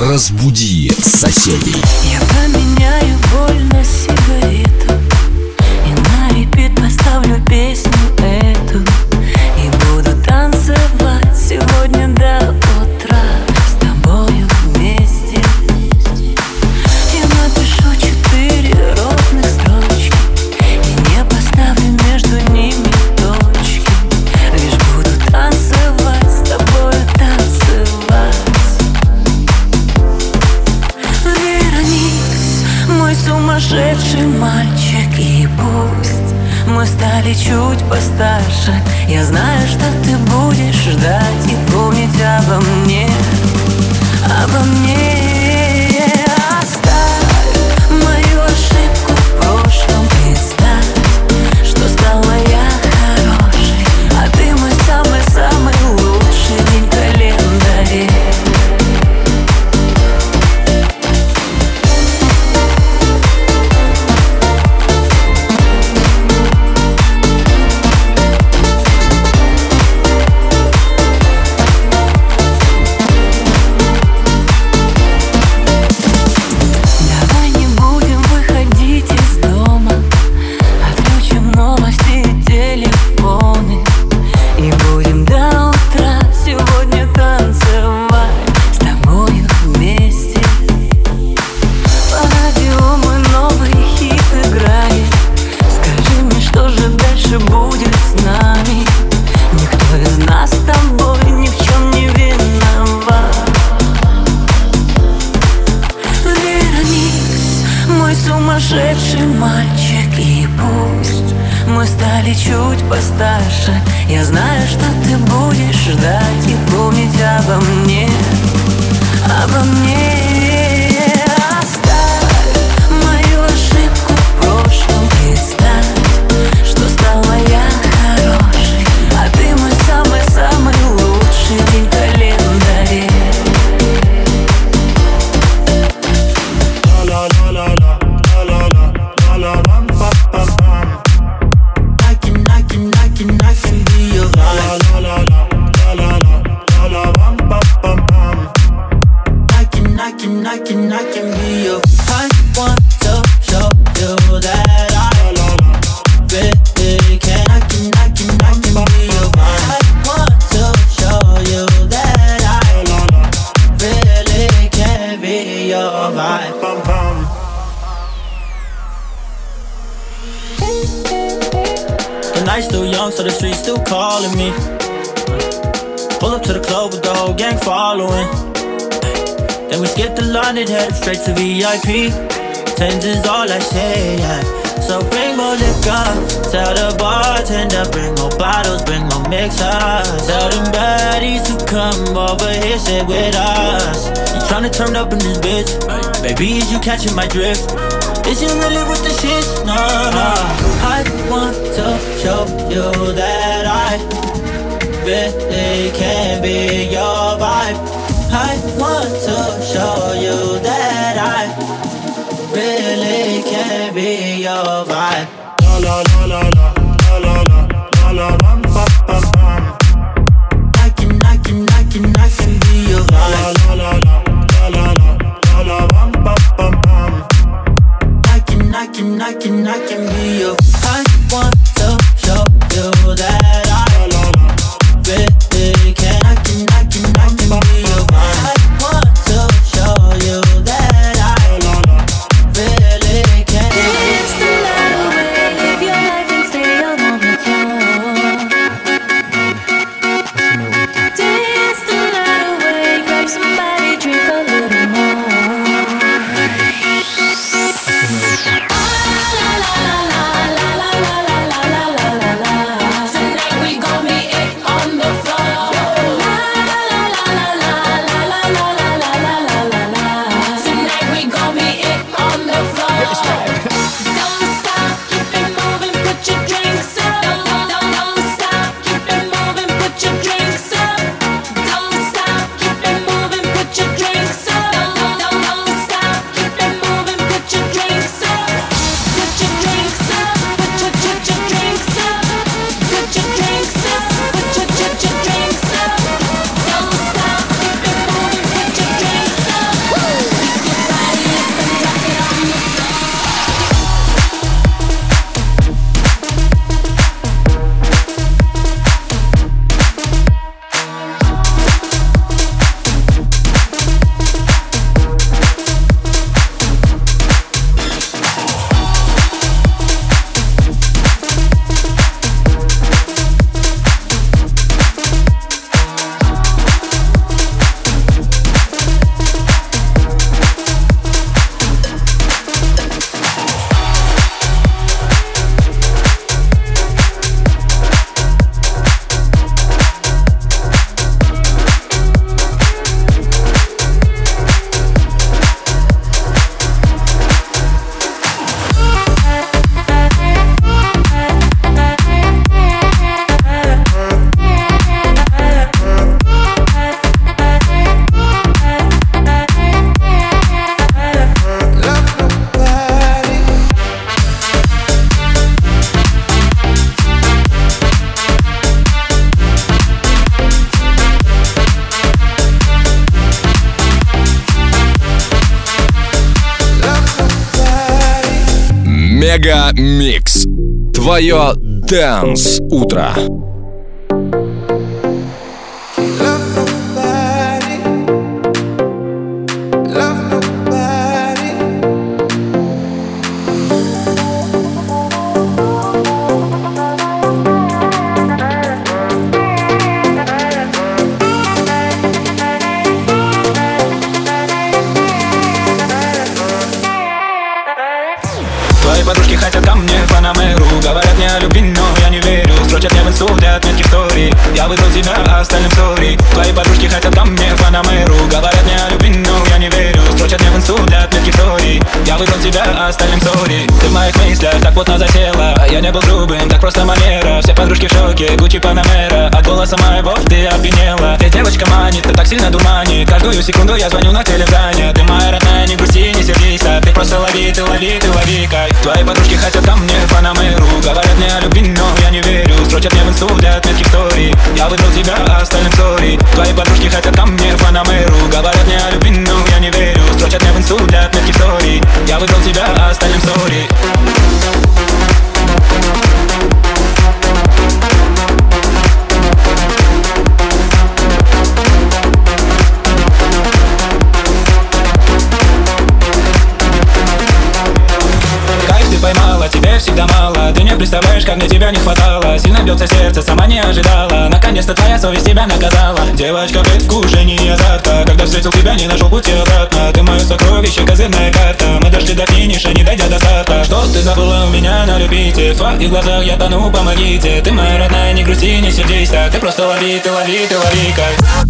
Разбуди соседей. Я поменяю боль на сигарету И на репит поставлю песню young, so the streets still calling me. Pull up to the club with the whole gang following. Then we skip the line and head straight to VIP. Tens is all I say, yeah. So bring more liquor. Tell the bartender, bring more bottles, bring more mixers. Tell them baddies to come over here, sit with us. You tryna turn up in this bitch? Baby, is you catching my drift? Is you really with the shit? No, no. I want to show you that I really can be your vibe. I want to show you that I really can be your vibe. La la la la la la la la la rum pa pa pum. I can I can I can I can be your vibe. La la la la la la la la rum pa pa pum. I can I can I can I can be your. I want Микс. Твое Дэнс Утро. Плотно засела Я не был грубым, так просто манера подружки в шоке, Гуччи Панамера От голоса моего ты опьянела. Ты девочка манит, ты так сильно дурманит. Каждую секунду я звоню на телеграме. Ты моя родная, не грусти, не сердись а Ты просто лови, ты лови, ты лови кайф. Твои подружки хотят ко мне Панамеру. Говорят мне о любви, но я не верю. Строчат мне в инсту для отметки в стори. Я выбрал тебя, а остальным сори Твои подружки хотят ко мне Панамеру. Говорят мне о любви, но я не верю. Строчат мне в инсту для отметки в стори. Я выбрал тебя, а остальным сори Кайф всегда мало. Ты не представляешь, как мне тебя не хватало. Сильно бьется сердце, сама не ожидала. Наконец-то твоя совесть тебя наказала. Девочка, предвкушение азарта. Когда встретил тебя, не нашел пути обратно. Ты мое сокровище, козырная карта. Мы дошли до финиша, не дойдя до старта. Что ты забыла у меня на любите? В твоих глазах я тону, помогите. Ты моя родная, не грусти, не сердись так. Ты просто лови, ты лови, ты лови кайф